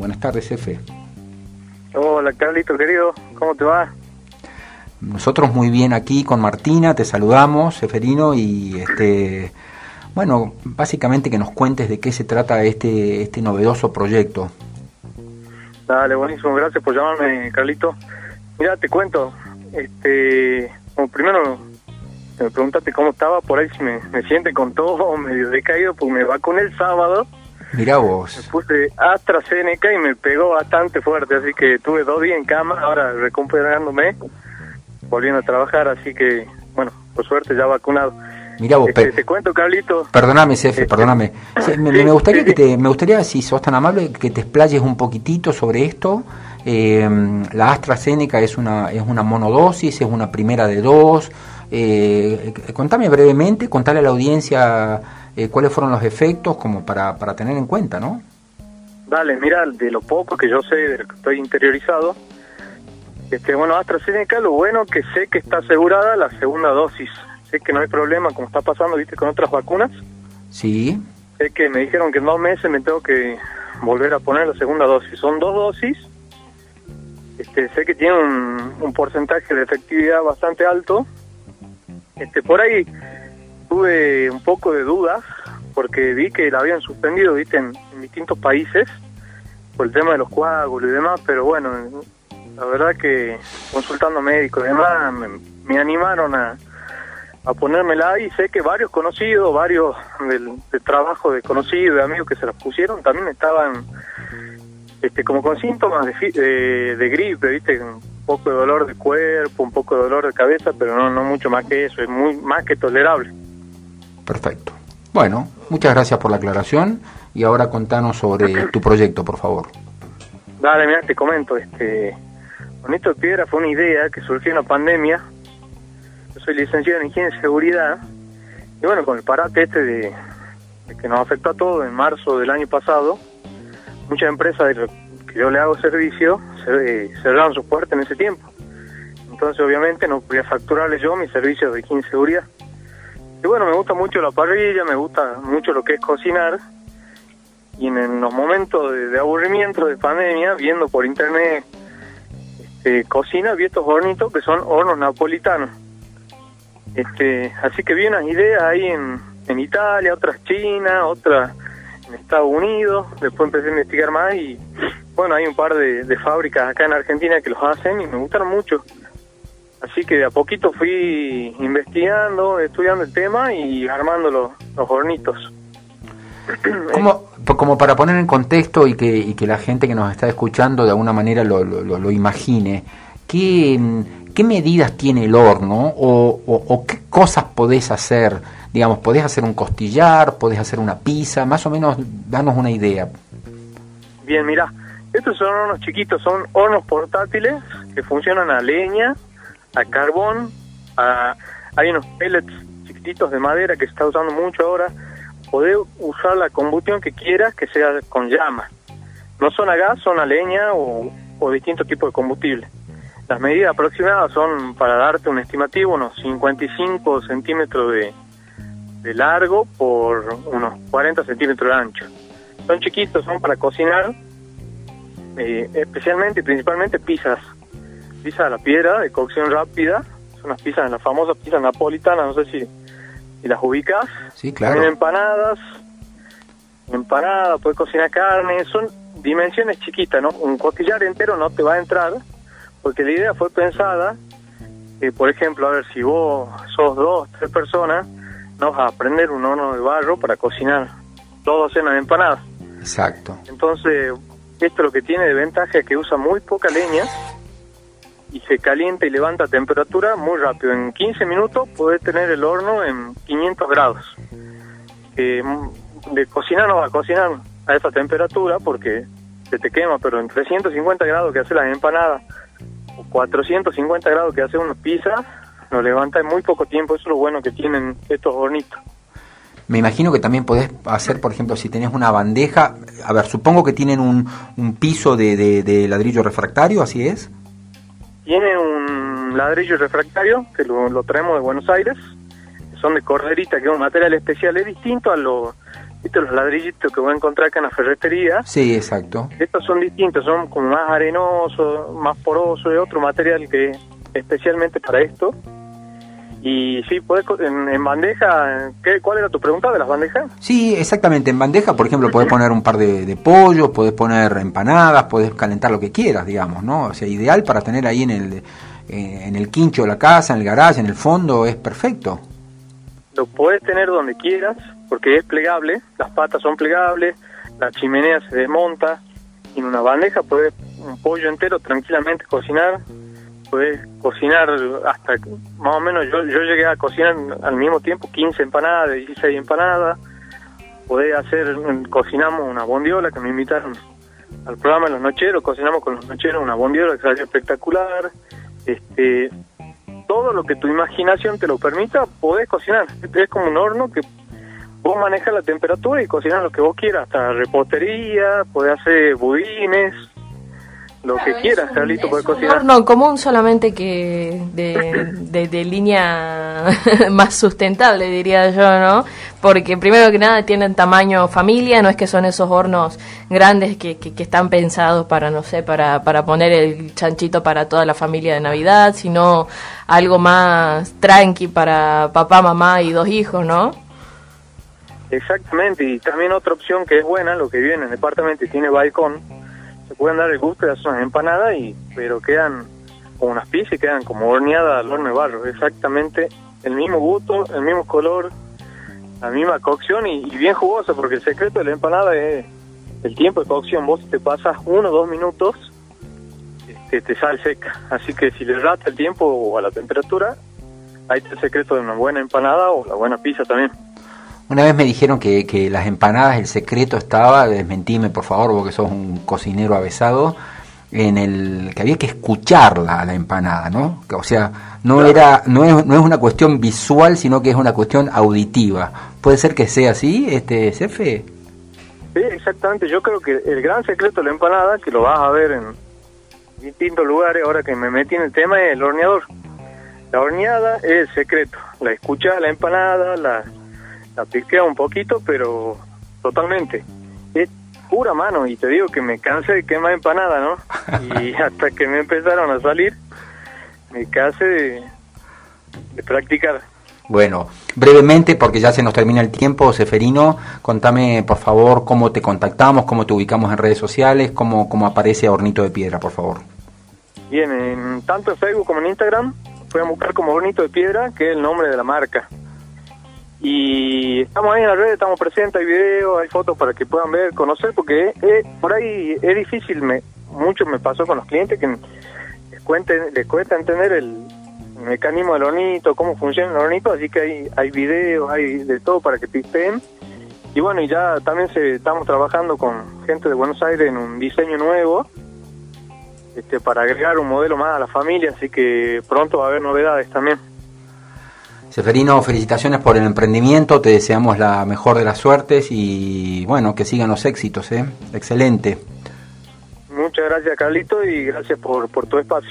Buenas tardes, Efe. Hola, Carlito, querido. ¿Cómo te va? Nosotros muy bien aquí con Martina, te saludamos, Seferino, y este, bueno, básicamente que nos cuentes de qué se trata este, este novedoso proyecto. Dale, buenísimo, gracias por llamarme, Carlito. Mira, te cuento, este, como primero me preguntaste cómo estaba, por ahí si me, me siente con todo medio decaído, pues me vacuné el sábado. Mira vos. Me puse AstraZeneca y me pegó bastante fuerte, así que tuve dos días en cama, ahora recuperándome, volviendo a trabajar, así que, bueno, por suerte ya vacunado. Mira vos, Este, te cuento, Carlito. Perdóname, Cefe, Este, perdóname. Sí, me, me gustaría que te, me gustaría, si sos tan amable, que te explayes un poquitito sobre esto. Eh, la AstraZeneca es una, es una monodosis, es una primera de dos. Eh, contame brevemente, contale a la audiencia eh, cuáles fueron los efectos, como para, para tener en cuenta, ¿no? Dale, mira, de lo poco que yo sé, de lo que estoy interiorizado, este, bueno, AstraZeneca, lo bueno que sé que está asegurada la segunda dosis. Sé que no hay problema, como está pasando, viste, con otras vacunas. Sí, Sé que me dijeron que en dos meses me tengo que volver a poner la segunda dosis. Son dos dosis. Este, sé que tiene un, un porcentaje de efectividad bastante alto. Este, por ahí tuve un poco de dudas porque vi que la habían suspendido, viste, en, distintos países por el tema de los coágulos y demás, pero bueno, la verdad que consultando médicos y demás me, me animaron a, a ponérmela y sé que varios conocidos, varios del, de trabajo de conocidos, de amigos que se las pusieron, también estaban este como con síntomas de, de, de gripe, viste, un poco de dolor de cuerpo, un poco de dolor de cabeza, pero no, no mucho más que eso, es muy más que tolerable. Perfecto. Bueno, muchas gracias por la aclaración y ahora contanos sobre tu proyecto, por favor. Dale, mira, te comento, este, Bonito de Piedra fue una idea que surgió en la pandemia. Yo soy licenciado en Higiene y Seguridad. Y bueno, con el parate este de, que nos afectó a todos en marzo del año pasado, muchas empresas que yo le hago servicio se- eh, cerraron sus puertas en ese tiempo. Entonces, obviamente, no podía facturarle yo mis servicios de higiene y seguridad. Y bueno, me gusta mucho la parrilla, me gusta mucho lo que es cocinar y en, los momentos de, aburrimiento de pandemia, viendo por internet este, cocina, vi estos hornitos que son hornos napolitanos. Este, así que vi unas ideas ahí en, en Italia, otras China, otras en Estados Unidos. Después empecé a investigar más y bueno, hay un par de, de fábricas acá en Argentina que los hacen y me gustaron mucho. Así que de a poquito fui investigando, estudiando el tema y armando los, los hornitos. Como, como para poner en contexto y que, y que la gente que nos está escuchando de alguna manera lo, lo, imagine, ¿qué, mm, ¿qué medidas tiene el horno o, o- o qué cosas podés hacer? Digamos, ¿podés hacer un costillar? ¿Podés hacer una pizza? Más o menos, danos una idea. Bien, mira, estos son hornos chiquitos, son hornos portátiles que funcionan a leña, a carbón, a, hay unos pellets chiquititos de madera que se está usando mucho ahora. Podés usar la combustión que quieras que sea con llama. No son a gas, son a leña o, distintos tipos de combustible. Las medidas aproximadas son, para darte un estimativo, unos 55 centímetros de, de largo por unos 40 centímetros de ancho. Son chiquitos, son para cocinar, eh, especialmente principalmente pizzas. Pizza a la piedra, de cocción rápida. Son las pizzas, las famosas pizzas napolitanas, no sé si, si las ubicas. Sí, También claro. empanadas, empanadas, puedes cocinar carne, son dimensiones chiquitas, ¿no? Un costillar entero no te va a entrar, porque la idea fue pensada, eh, por ejemplo, a ver, si vos sos dos, tres personas, no vas a prender un horno de barro para cocinar dos docenas de empanadas. Exacto. Entonces, esto lo que tiene de ventaja es que usa muy poca leña y se calienta y levanta temperatura muy rápido. En 15 minutos podés tener el horno en 500 grados. Eh, de cocinar no va a cocinar a esa temperatura porque se te quema, pero en 350 grados que hace las empanadas o 450 grados que hace una pizza, lo levanta en muy poco tiempo. Eso es lo bueno que tienen estos hornitos. Me imagino que también podés hacer, por ejemplo, si tenés una bandeja, a ver, supongo que tienen un, un piso de- de ladrillo refractario, ¿así es? Tiene un ladrillo refractario que lo, lo traemos de Buenos Aires. Son de corderita, que es un material especial. Es distinto a los ¿viste los ladrillitos que voy a encontrar acá en la ferretería? Sí, exacto. Estos son distintos, son como más arenosos, más porosos, de otro material que especialmente para esto. Y sí, puedes en, bandeja, ¿qué, ¿cuál era tu pregunta de las bandejas? Sí, exactamente, en bandeja, por ejemplo, puedes poner un par de, de pollos, puedes poner empanadas, puedes calentar lo que quieras, digamos, ¿no? O sea, ideal para tener ahí en el, eh, en el quincho de la casa, en el garaje, en el fondo, es perfecto. Lo puedes tener donde quieras, porque es plegable, las patas son plegables, la chimenea se desmonta, en una bandeja puedes un pollo entero tranquilamente cocinar puedes cocinar hasta más o menos yo, yo llegué a cocinar al mismo tiempo 15 empanadas, 16 empanadas, podés hacer, cocinamos una bondiola que me invitaron al programa de los nocheros, cocinamos con los nocheros una bondiola que salió espectacular, este todo lo que tu imaginación te lo permita, podés cocinar, es como un horno que vos manejas la temperatura y cocinas lo que vos quieras, hasta repostería, podés hacer budines, lo que quieras, Carlito, puede cocinar. No, común solamente que de, de, línea más sustentable, diría yo, ¿no? Porque primero que nada tienen tamaño familia, no es que son esos hornos grandes que, que, están pensados para, no sé, para, para poner el chanchito para toda la familia de Navidad, sino algo más tranqui para papá, mamá y dos hijos, ¿no? Exactamente, y también otra opción que es buena, lo que viene en el departamento y tiene balcón, se pueden dar el gusto de hacer unas empanadas, y, pero quedan como unas pizzas y quedan como horneadas al horno de barro. Exactamente el mismo gusto, el mismo color, la misma cocción y, bien jugosa, porque el secreto de la empanada es el tiempo de cocción. Vos te pasas uno o dos minutos, este, te sale seca. Así que si le rata el tiempo o a la temperatura, ahí está el secreto de una buena empanada o la buena pizza también. Una vez me dijeron que, que las empanadas, el secreto estaba, desmentime por favor, porque sos un cocinero avesado, en el que había que escucharla la empanada, ¿no? O sea, no era no es, no es una cuestión visual, sino que es una cuestión auditiva. ¿Puede ser que sea así, este Cefe? Sí, exactamente. Yo creo que el gran secreto de la empanada, que lo vas a ver en distintos lugares, ahora que me metí en el tema, es el horneador. La horneada es el secreto. La escucha, la empanada, la la piquea un poquito, pero totalmente. Es pura mano y te digo que me cansé de quemar empanada, ¿no? Y hasta que me empezaron a salir, me cansé de, practicar. Bueno, brevemente, porque ya se nos termina el tiempo, Seferino, contame por favor cómo te contactamos, cómo te ubicamos en redes sociales, cómo, cómo aparece Hornito de Piedra, por favor. Bien, en, tanto en Facebook como en Instagram, pueden buscar como Hornito de Piedra, que es el nombre de la marca. Y estamos ahí en la red, estamos presentes, hay videos, hay fotos para que puedan ver, conocer, porque por ahí es difícil, me, mucho me pasó con los clientes que les, cuenten, les cuesta entender el, mecanismo del hornito, cómo funciona el hornito, así que hay, hay videos, hay de todo para que pisten. Y bueno, y ya también se, estamos trabajando con gente de Buenos Aires en un diseño nuevo este, para agregar un modelo más a la familia, así que pronto va a haber novedades también. Seferino, felicitaciones por el emprendimiento, te deseamos la mejor de las suertes y bueno, que sigan los éxitos, ¿eh? Excelente. Muchas gracias Carlito y gracias por, por tu espacio.